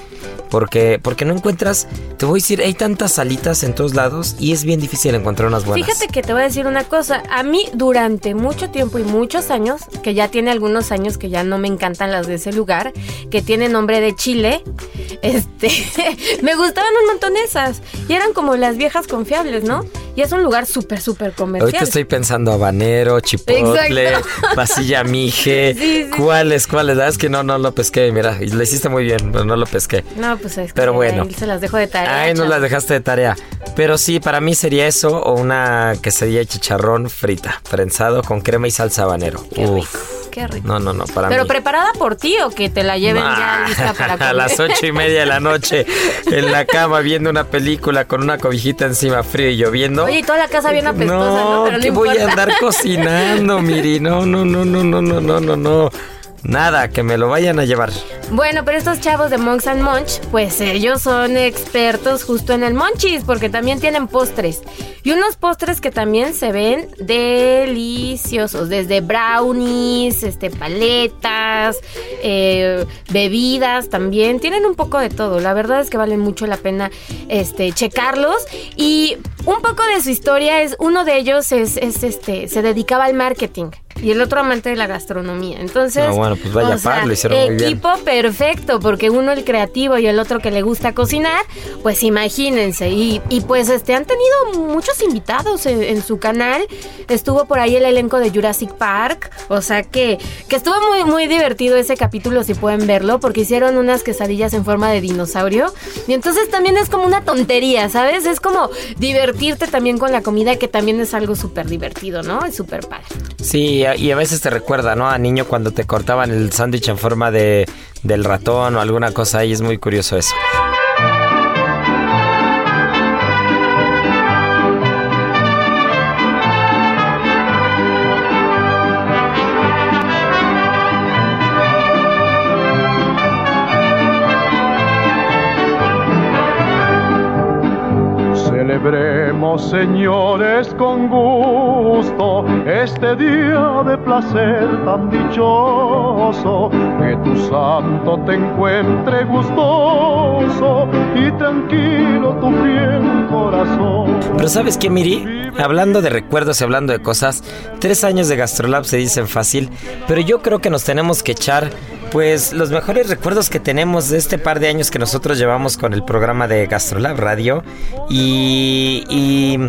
Porque, porque no encuentras, te voy a decir, hay tantas salitas en todos lados y es bien difícil encontrar unas buenas. Fíjate que te voy a decir una cosa. A mí, durante mucho tiempo y muchos años, que ya tiene algunos años que ya no me encantan las de ese lugar, que tiene nombre de Chile, este, me gustaban un montón esas. Y eran como las viejas confiables, ¿no? Y es un lugar súper, súper comercial. Ahorita estoy pensando habanero, chipotle, Exacto. pasilla mije. Sí, sí. ¿Cuáles, cuáles? Ah, es que no, no lo pesqué, mira, lo hiciste muy bien, pero no lo pesqué. No, pues es que Pero bueno. ahí se las dejo de tarea. Ay, no chavo. las dejaste de tarea. Pero sí, para mí sería eso o una quesadilla de chicharrón frita, prensado con crema y salsa habanero. Qué Uf. rico, qué rico. No, no, no, para Pero mí. preparada por ti o que te la lleven ya Ah, lista para comer. a las ocho y media de la noche en la cama viendo una película con una cobijita encima frío y lloviendo. Oye, y toda la casa bien apestosa, ¿no? No, Pero no que voy a andar cocinando, Miri. No, no, no, no, no, no, no, no, no. Nada, que me lo vayan a llevar. Bueno, pero estos chavos de Monks and Munch, pues ellos son expertos justo en el monchis, porque también tienen postres. Y unos postres que también se ven deliciosos, desde brownies, este, paletas, eh, bebidas también. Tienen un poco de todo. La verdad es que vale mucho la pena este, checarlos. Y un poco de su historia es, uno de ellos es, es, este, se dedicaba al marketing. Y el otro amante de la gastronomía. Entonces, Ah, bueno, pues vaya o sea, par, muy bien. equipo perfecto, porque uno el creativo y el otro que le gusta cocinar, pues imagínense. Y, y pues este han tenido muchos invitados en, en su canal. Estuvo por ahí el elenco de Jurassic Park. O sea que, que estuvo muy, muy divertido ese capítulo, si pueden verlo, porque hicieron unas quesadillas en forma de dinosaurio. Y entonces también es como una tontería, ¿sabes? Es como divertirte también con la comida, que también es algo súper divertido, ¿no? Es súper padre. Sí, y a veces te recuerda, ¿no? A niño cuando te cortaban el sándwich en forma de del ratón o alguna cosa ahí, es muy curioso eso. Celebremos, señores, con gusto este día de placer tan dichoso. Que tu santo te encuentre gustoso y tranquilo tu fiel corazón. Pero ¿sabes qué, Miri? Hablando de recuerdos y hablando de cosas, tres años de Gastrolab se dicen fácil, pero yo creo que nos tenemos que echar, pues, los mejores recuerdos que tenemos de este par de años que nosotros llevamos con el programa de Gastrolab Radio. Y, y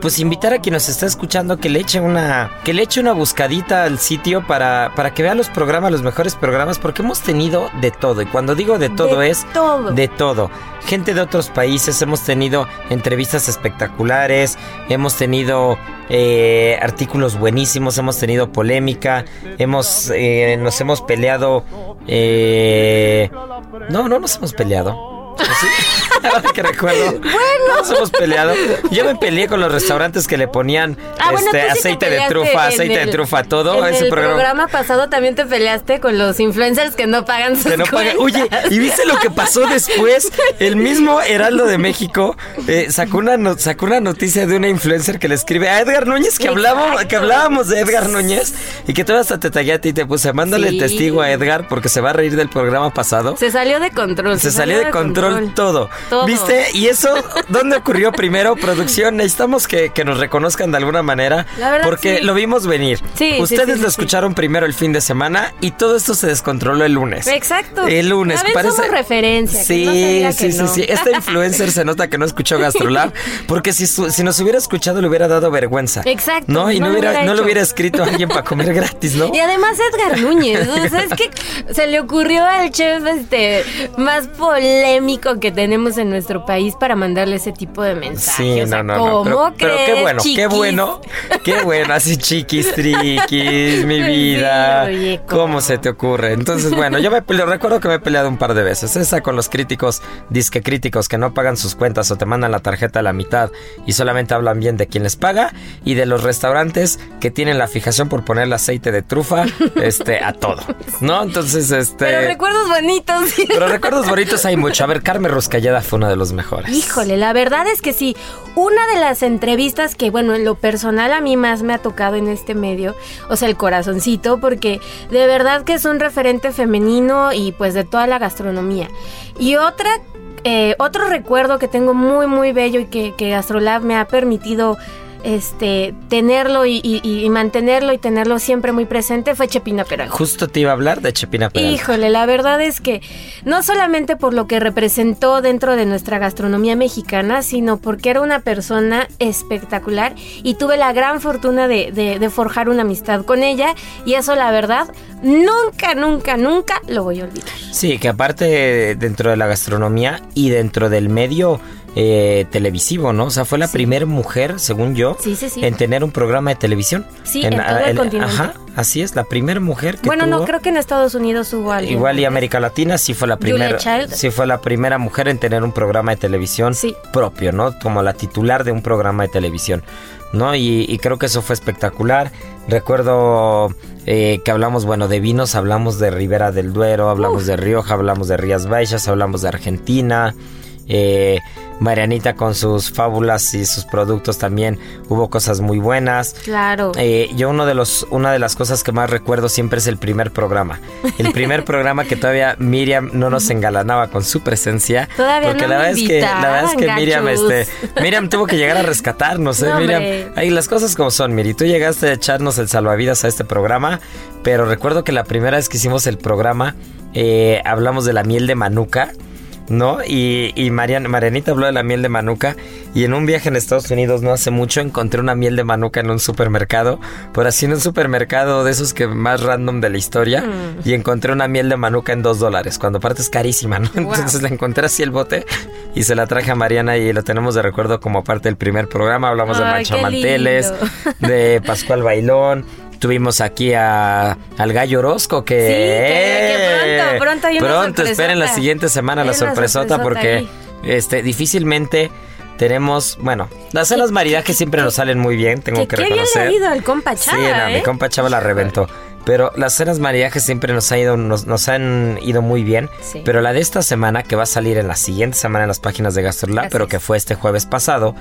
pues invitar a quien nos está escuchando que le eche una, que le eche una buscadita al sitio para, para que vea los programas, los mejores programas, porque hemos tenido de todo. Y cuando digo de todo De es todo. de todo. Gente de otros países, hemos tenido entrevistas espectaculares, hemos tenido eh, artículos buenísimos, hemos tenido polémica, hemos, eh, nos hemos peleado. eh, no, no nos hemos peleado. ¿O sí? Ahora que recuerdo. No nos hemos peleado. Yo me peleé con los restaurantes que le ponían Ah, bueno, este, sí aceite de trufa, aceite de el- trufa, todo. En ese el programa. programa pasado también te peleaste con los influencers que no pagan sus Que no. Oye, ¿y viste lo que pasó después? El mismo Heraldo de México eh, sacó, una no- sacó una noticia de una influencer que le escribe a Edgar Núñez, que, hablábamos, que hablábamos de Edgar Núñez, y que tú hasta te tagué a ti y te puse, mándale Sí. testigo a Edgar porque se va a reír del programa pasado. Se salió de control. Se salió de control, todo. Todo. ¿Viste? Y eso, ¿dónde ocurrió primero? Producción, necesitamos que, que nos reconozcan de alguna manera. La verdad, porque sí. lo vimos venir. Sí, Ustedes sí, sí, lo escucharon primero el fin de semana y todo esto se descontroló el lunes. Exacto. El lunes. Ven, parece... somos referencia, que Sí, no se diga sí, que sí, no. sí. Esta influencer se nota que no escuchó Gastrolab porque si, su- si nos hubiera escuchado le hubiera dado vergüenza. Exacto, No, y no, hubiera, hubiera no lo hubiera escrito a alguien para comer gratis, ¿no? Y además Edgar Núñez, o sea, es que se le ocurrió al chef este más polémico que tenemos en nuestro país para mandarle ese tipo de mensajes. Sí, O sea, no, no, no. Pero, ¿cómo pero qué bueno, qué bueno, qué bueno, así chiquis, triquis, mi Sí, vida. oye, ¿cómo? ¿Cómo se te ocurre? Entonces, bueno, yo me peleo, recuerdo que me he peleado un par de veces. Esa con los críticos, disque críticos que no pagan sus cuentas o te mandan la tarjeta a la mitad y solamente hablan bien de quien les paga. Y de los restaurantes que tienen la fijación por ponerle aceite de trufa este, a todo. ¿No? Entonces, este. Pero recuerdos bonitos. pero recuerdos bonitos hay mucho. A ver, Carmen Ruscalleda fue uno de los mejores. Híjole, la verdad es que sí. Una de las entrevistas que, bueno, en lo personal a mí más me ha tocado en este medio, o sea, el corazoncito, porque de verdad que es un referente femenino y pues de toda la gastronomía. Y otra, eh, otro recuerdo que tengo muy, muy bello y que, que me ha permitido este tenerlo y, y- y mantenerlo y tenerlo siempre muy presente fue Chepina Peralta. Justo te iba a hablar de Chepina Peralta. Híjole, la verdad es que no solamente por lo que representó dentro de nuestra gastronomía mexicana, sino porque era una persona espectacular y tuve la gran fortuna de, de- de forjar una amistad con ella y eso la verdad nunca, nunca, nunca lo voy a olvidar. Sí, que aparte dentro de la gastronomía y dentro del medio eh, televisivo, ¿no? O sea, fue la primera mujer, según yo, Sí, sí, sí. en tener un programa de televisión. Sí, en todo el continente. Ajá, así es, la primera mujer que Bueno, no, creo que en Estados Unidos hubo. Igual y América Latina sí fue la primera Child. sí fue la primera mujer en tener un programa de televisión Sí. propio, ¿no? Como la titular de un programa de televisión, ¿no? Y, y creo que eso fue espectacular. Recuerdo eh, que hablamos, bueno, de vinos, hablamos de Ribera del Duero, hablamos de Rioja, hablamos de Rías Baixas, hablamos de Argentina. Eh, Marianita con sus fábulas y sus productos también hubo cosas muy buenas. Claro. Eh, yo uno de los, una de las cosas que más recuerdo siempre es el primer programa. El primer programa que todavía Miriam no nos engalanaba con su presencia. Todavía porque no la me verdad es que la verdad es que Miriam, este, Miriam tuvo que llegar a rescatarnos, ¿eh? No, Miriam. Ahí las cosas como son, Miri. Tú llegaste a echarnos el salvavidas a este programa, pero recuerdo que la primera vez que hicimos el programa eh, hablamos de la miel de manuka. ¿No? Y, y Marian, Marianita habló de la miel de manuka y en un viaje en Estados Unidos no hace mucho encontré una miel de manuka en un supermercado, por así en un supermercado de esos que más random de la historia y encontré una miel de manuka en dos dólares, cuando aparte es carísima, ¿no? Entonces la encontré así el bote y se la traje a Mariana y lo tenemos de recuerdo como parte del primer programa, hablamos de Ay, manchamanteles, lindo. de Pascual Bailón. Tuvimos aquí a, al Gallo Orozco que... Sí, que- que pronto, pronto hay una Pronto, esperen la siguiente semana la Hay sorpresota sorpresota porque ahí. este difícilmente tenemos, bueno, las cenas maridaje siempre nos salen muy bien, tengo Que que, qué bien reconocer. le ha ido al compa Chava, Sí, no, ¿eh? mi compa Chava la reventó. Pero las cenas maridaje siempre nos, ha ido, nos, nos han ido muy bien. Sí. Pero la de esta semana, que va a salir en la siguiente semana en las páginas de Gastrolab, pero que fue este jueves pasado,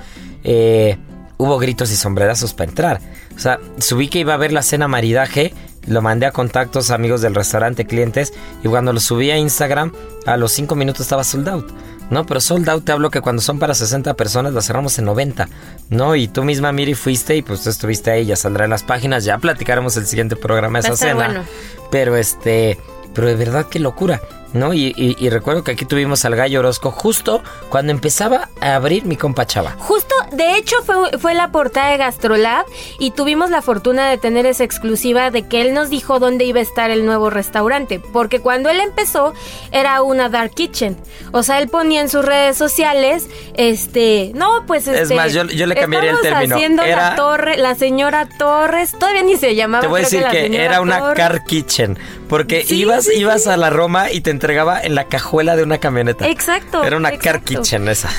eh, hubo gritos y sombrerazos para entrar. O sea, subí que iba a ver la cena maridaje, lo mandé a contactos, amigos del restaurante, clientes, y cuando lo subí a Instagram, a los 5 minutos estaba sold out. No, pero sold out te hablo que cuando son para 60 personas la cerramos en 90. No, y tú misma, Miri, fuiste y pues tú estuviste ahí, ya saldrá en las páginas, ya platicaremos el siguiente programa de Va esa cena. bueno. Pero este, pero de verdad qué locura. ¿No? Y, y- y recuerdo que aquí tuvimos al gallo Orozco justo cuando empezaba a abrir mi compa Chava. Justo, de hecho, fue, fue la portada de Gastrolab y tuvimos la fortuna de tener esa exclusiva de que él nos dijo dónde iba a estar el nuevo restaurante. Porque cuando él empezó, era una dark kitchen. O sea, él ponía en sus redes sociales, este, no, pues Es este, más, yo- yo le cambiaría el término. haciendo Era- la torre, la señora Torres, todavía ni se llamaba. Te voy a decir que era una Torres. car kitchen, porque Sí, ibas sí, ibas sí. a la Roma y te entregaba en la cajuela de una camioneta. Exacto, Era una car kitchen esa.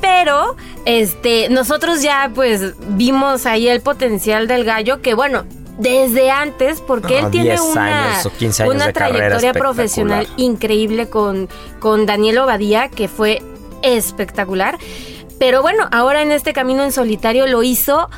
Pero, este, nosotros ya pues vimos ahí el potencial del gallo, que bueno, desde antes, porque No, él tiene 10 una, años o 15 años una trayectoria profesional increíble con, con Daniel Obadía, que fue espectacular. Pero bueno, ahora en este camino en solitario lo hizo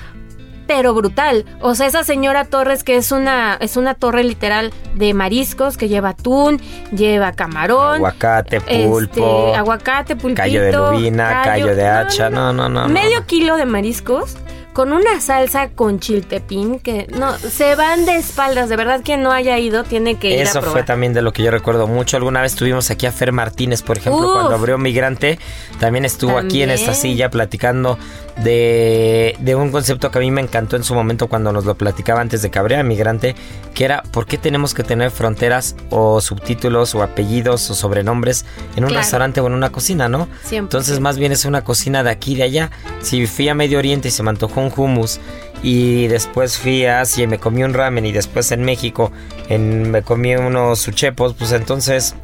pero brutal. O sea, esa señora Torres que es una es una torre literal de mariscos que lleva atún, lleva camarón, Aguacate, este, pulpo, aguacate, pulpito, callo de lubina, callo de hacha, no, no, no, no, Medio no. kilo de mariscos con una salsa con chiltepín que no se van de espaldas. De verdad, quien no haya ido tiene que ir a Eso probar. fue también de lo que yo recuerdo mucho. Alguna vez tuvimos aquí a Fer Martínez, por ejemplo, Uf. cuando abrió Migrante. También estuvo aquí en esta silla platicando de, de un concepto que a mí me encantó en su momento cuando nos lo platicaba antes de que abriera Migrante, que era por qué tenemos que tener fronteras o subtítulos o apellidos o sobrenombres en un Claro. restaurante o en una cocina, ¿no? 100%. Entonces más bien es una cocina de aquí y de allá. Si fui a Medio Oriente y se me antojó un hummus y después fui a Asia y me comí un ramen y después en México me comí unos suchepos, pues entonces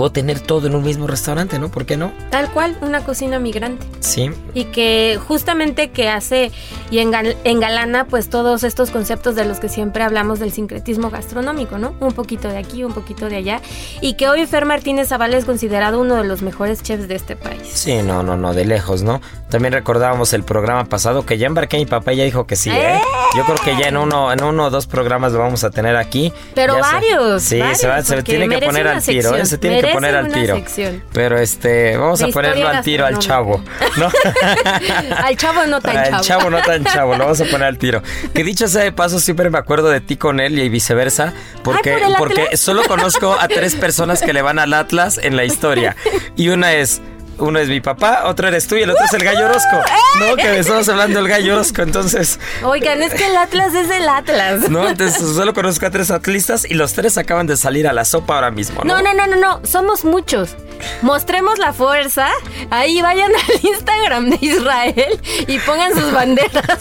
puedo tener todo en un mismo restaurante, ¿no? ¿Por qué no? Tal cual, una cocina migrante. Sí. Y que justamente que hace y engal- engalana pues todos estos conceptos de los que siempre hablamos del sincretismo gastronómico, ¿no? Un poquito de aquí, un poquito de allá. Y que hoy Fer Martínez Zavala es considerado uno de los mejores chefs de este país. Sí, no, no, no, de lejos, ¿no? También recordábamos el programa pasado que ya embarqué a mi papá y ya dijo que sí, ¿eh? Yo creo que ya en uno, en uno o dos programas lo vamos a tener aquí. Pero Ya se- varios, sí, se, va- varios, se tiene que poner al tiro, ¿eh? Se tiene que poner al tiro. sección. Pero este, vamos De a ponerlo al tiro al chavo, ¿no? Al chavo no tan Al chavo. chavo no tan chavo, lo vamos a poner al tiro. Que dicho sea de paso, siempre me acuerdo de ti con él y viceversa, porque, ¿por el porque solo conozco a tres personas que le van al Atlas en la historia. Y una es. Uno es mi papá, otro eres tú y el otro es el gallo Orozco. No, que estamos hablando del gallo Orozco, entonces. Oigan, es que el Atlas es el Atlas. No, entonces solo conozco a tres atlistas y los tres acaban de salir a la sopa ahora mismo, ¿no? No, no, no, no, no, somos muchos. Mostremos la fuerza. Ahí vayan al Instagram de Israel y pongan sus banderas.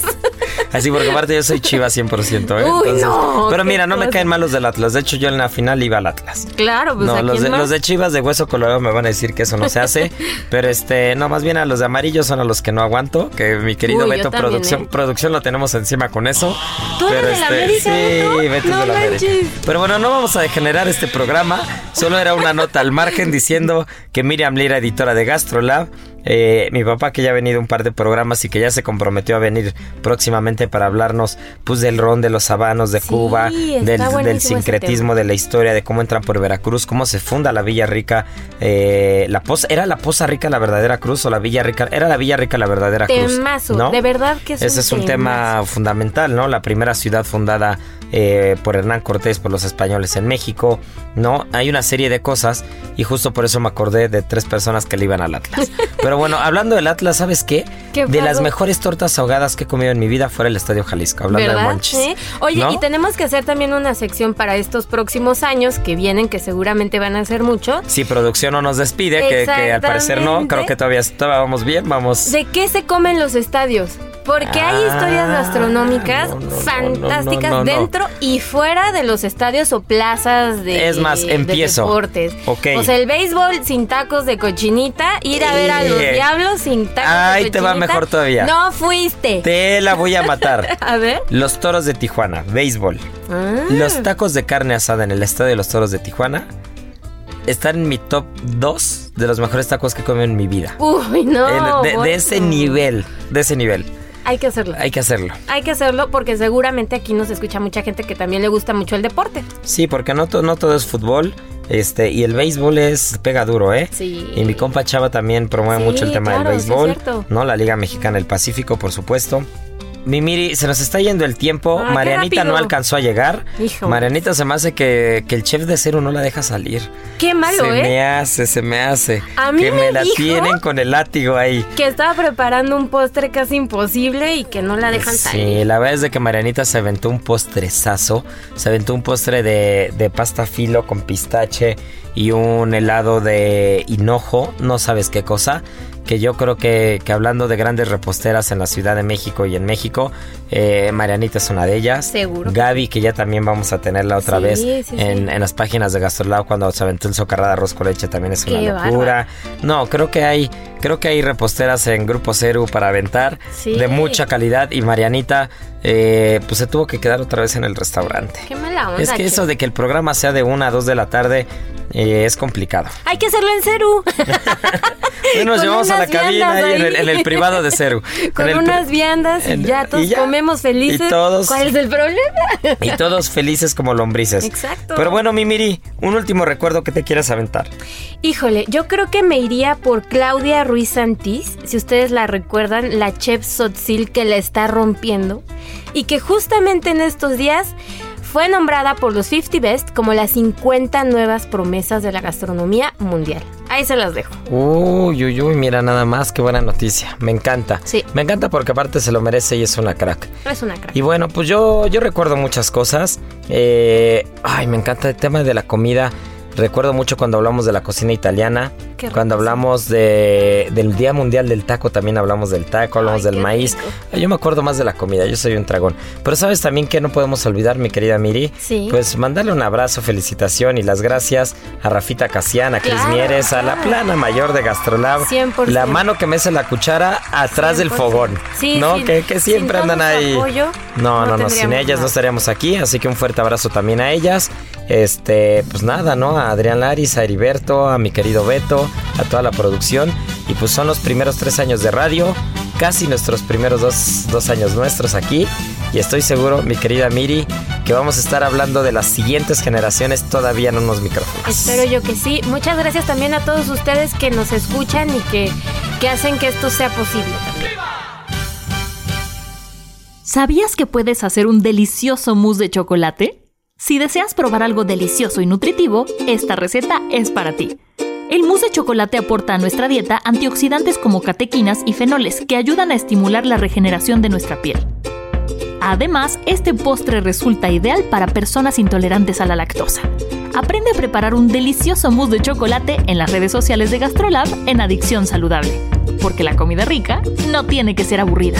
Así porque aparte yo soy chiva 100%, ¿eh? Uy, no, Pero mira, no me caen mal los del Atlas. De hecho, yo en la final iba al Atlas. Claro, pues no, ¿a los quién de, más? los de Chivas de hueso colorado me van a decir que eso no se hace. pero este, no, más bien a los de amarillo son a los que no aguanto. Que mi querido Uy, Beto también, Producción, ¿eh? producción lo tenemos encima con eso. ¿Tú eres pero del América, sí, Beto? No América. manches. Pero bueno, no vamos a degenerar este programa. Solo era una nota al margen diciendo que Miriam Lira, editora de Gastrolab, eh, mi papá que ya ha venido un par de programas y que ya se comprometió a venir próximamente para hablarnos pues del ron de los sabanos de Sí, Cuba, del, sincretismo de la historia, de cómo entran por Veracruz, cómo se funda la Villa Rica, eh, la poza, ¿era la Poza Rica la verdadera cruz o la Villa Rica? Era la Villa Rica la verdadera cruz. ¿no? de verdad que es Ese un es un tema fundamental, ¿no? La primera ciudad fundada eh, por Hernán Cortés, por los españoles en México, ¿no? Hay una serie de cosas y justo por eso me acordé de tres personas que le iban al Atlas. Pero bueno, hablando del Atlas, ¿sabes qué? ¿Qué de las mejores tortas ahogadas que he comido en mi vida fuera el Estadio Jalisco, hablando de monchis. Oye, ¿no? y tenemos que hacer también una sección para estos próximos años que vienen, que seguramente van a ser mucho. Si producción no nos despide, que, que al parecer no, creo que todavía, todavía vamos bien, vamos. ¿De qué se comen los estadios? Porque hay historias Ah, gastronómicas no, no, no, fantásticas no, dentro y fuera de los estadios o plazas de, Es más, de empiezo. deportes. Ok. O sea, el béisbol sin tacos de cochinita, ir a ver a los Eh. diablos sin tacos de te va cochinita. mejor todavía. No fuiste. Te la voy a matar. A ver. Los toros de Tijuana, béisbol. Ah. Los tacos de carne asada en el estadio de los toros de Tijuana están en mi top 2 de los mejores tacos que he comido en mi vida. Uy, no. De, de ese nivel, de ese nivel. Hay que hacerlo. Hay que hacerlo. Hay que hacerlo porque seguramente aquí nos escucha mucha gente que también le gusta mucho el deporte. Sí, porque no, to- no todo es fútbol. Este, y el béisbol es pega duro, ¿eh? Sí. Y mi compa Chava también promueve Sí, mucho el tema claro, del sí es béisbol. ¿no? La Liga Mexicana del Pacífico, por supuesto. Mimiri, se nos está yendo el tiempo. Ah, Marianita no alcanzó a llegar. Hijo. Marianita se me hace que, que el chef de cero no la deja salir. Qué malo, se ¿eh? me hace, se me hace. A mí que me me la dijo- tienen con el látigo ahí. Que estaba preparando un postre casi imposible y que no la dejan salir. Sí, la verdad es de que Marianita se aventó un postrezazo. Se aventó un postre de, de pasta filo con pistache y un helado de hinojo, no sabes qué cosa. Que yo creo que, que hablando de grandes reposteras en la Ciudad de México y en México, eh, Marianita es una de ellas. Seguro. Gaby, que ya también vamos a tenerla otra Sí, vez sí, sí. en, en las páginas de Gastrolab cuando se aventó el socarrada de arroz con leche también es una Qué locura. No, creo que hay, creo que hay reposteras en Grupo Ceru para aventar de mucha calidad y Marianita eh, pues se tuvo que quedar otra vez en el restaurante. Qué mala onda. Es que eso de que el programa sea de una a dos de la tarde eh, es complicado. Hay que hacerlo en Ceru. Hoy nos llevamos a la cabina ahí en el, ahí. en el privado de Ceru. Con unas viandas y ya todos y ya. comemos felices. Y todos- ¿Cuál es el problema? Y todos felices como lombrices. Exacto. Pero bueno, Mimiri, un último recuerdo que te quieras aventar. Híjole, yo creo que me iría por Claudia Ruiz Santís, si ustedes la recuerdan, la chef Sotzil que la está rompiendo y que justamente en estos días fue nombrada por los 50 Best como las 50 nuevas promesas de la gastronomía mundial. Ahí se las dejo. Uy, uy, uy, mira nada más, qué buena noticia. Me encanta. Sí. Me encanta porque aparte se lo merece y es una crack. Es una crack. Y bueno, pues yo, yo recuerdo muchas cosas. Eh, ay, me encanta el tema de la comida. Recuerdo mucho cuando hablamos de la cocina italiana. Cuando hablamos de, del Día Mundial del Taco, también hablamos del taco, hablamos Ay, del maíz. rico. Yo me acuerdo más de la comida, yo soy un tragón. Pero sabes también que no podemos olvidar, mi querida Miri. Sí. Pues mandarle un abrazo, felicitación y las gracias a Rafita Casiana, a Cris Claro, Mieres, a la plana mayor de Gastrolab. 100%. La mano que mece la cuchara atrás del 100%. fogón. Sí, ¿No? sin- que, que siempre andan ahí. apoyo, no, no no, no, sin ellas no estaríamos aquí, así que un fuerte abrazo también a ellas. Este, pues nada, ¿no? A Adrián Laris, a Heriberto, a mi querido Beto, a toda la producción. Y pues son los primeros tres años de radio, casi nuestros primeros dos, dos años nuestros aquí. Y estoy seguro, mi querida Miri, que vamos a estar hablando de las siguientes generaciones todavía en unos micrófonos. Espero yo que sí. Muchas gracias también a todos ustedes que nos escuchan y que, que hacen que esto sea posible también. ¿Sabías que puedes hacer un delicioso mousse de chocolate? Si deseas probar algo delicioso y nutritivo, esta receta es para ti. El mousse de chocolate aporta a nuestra dieta antioxidantes como catequinas y fenoles que ayudan a estimular la regeneración de nuestra piel. Además, este postre resulta ideal para personas intolerantes a la lactosa. Aprende a preparar un delicioso mousse de chocolate en las redes sociales de Gastrolab en Adicción Saludable, porque la comida rica no tiene que ser aburrida.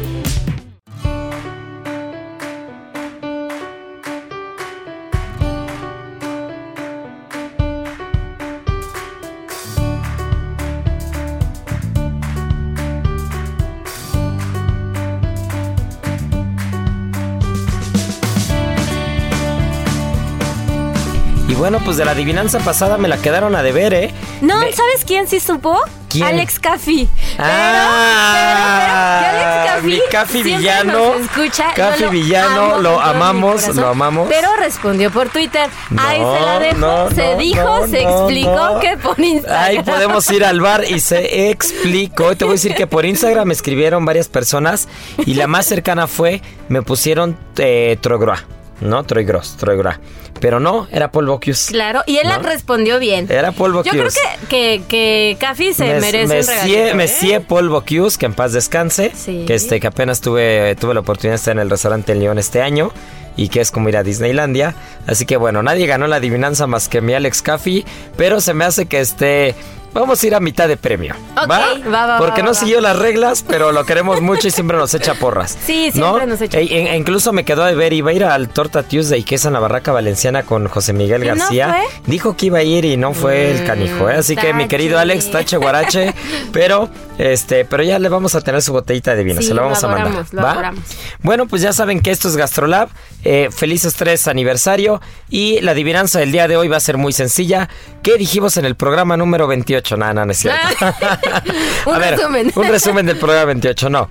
Bueno, pues de la adivinanza pasada me la quedaron a deber, ¿eh? No, Me- ¿sabes quién sí supo? ¿Quién? Alex Caffi. Ah, pero, pero, que Alex mi Caffi Caffi villano. nos escucha. Caffi villano, amo lo amamos, lo amamos. Pero respondió por Twitter. Ahí No, se la dejo, no, se no, dijo, se explicó que por Instagram. Ahí podemos ir al bar y se explicó. Te voy a decir que por Instagram me escribieron varias personas y la más cercana fue, me pusieron eh, Trogroa, ¿no? Troigros, Troigros. Pero no, era Paul Bocuse. Claro, y él ¿No? respondió bien. Era Paul Yo creo Bocuse. que, que, que Caffi se Mes- merece un Messier- regalito. ¿eh? Messier Paul Bocuse, que en paz descanse. Sí. Que, este, que apenas tuve, tuve la oportunidad de estar en el restaurante en León este año. Y que es como ir a Disneylandia. Así que bueno, nadie ganó la adivinanza más que mi Alex Caffi. Pero se me hace que este. Vamos a ir a mitad de premio. Ok, ¿va? va, va, Porque no siguió las reglas, pero lo queremos mucho y siempre nos echa porras. Sí, ¿no? siempre nos echa E- e- incluso me quedó de ver, iba a ir al Torta Tuesday, que es en la Barraca Valenciana con José Miguel ¿Y no García. fue? Dijo que iba a ir y no fue el canijo, ¿eh? Así que mi querido. Alex, tache guarache, pero este, pero ya le vamos a tener su botellita de vino, Sí, se la lo vamos a mandar. lo. Bueno, pues ya saben que esto es Gastrolab. Eh, felices tres aniversario. Y la adivinanza del día de hoy va a ser muy sencilla. ¿Qué dijimos en el programa número 28? No, no, no es cierto. Un A ver, resumen. Un resumen del programa 28, no.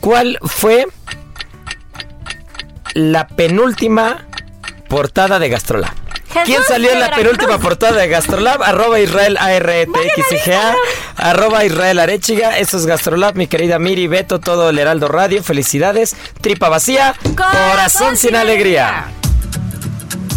¿Cuál fue la penúltima portada de Gastrolab? ¿Quién salió en la penúltima portada de Gastrolab? Arroba Israel ARTXIGA, arroba Israel Arechiga. Esto es Gastrolab, mi querida Miri, Beto, todo el Heraldo Radio. Felicidades. Tripa vacía, corazón, sin alegría.